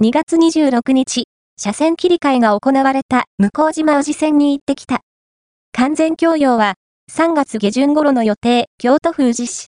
2月26日、車線切り替えが行われた向島宇治線に行ってきた。完全供用は3月下旬頃の予定、京都府宇治市。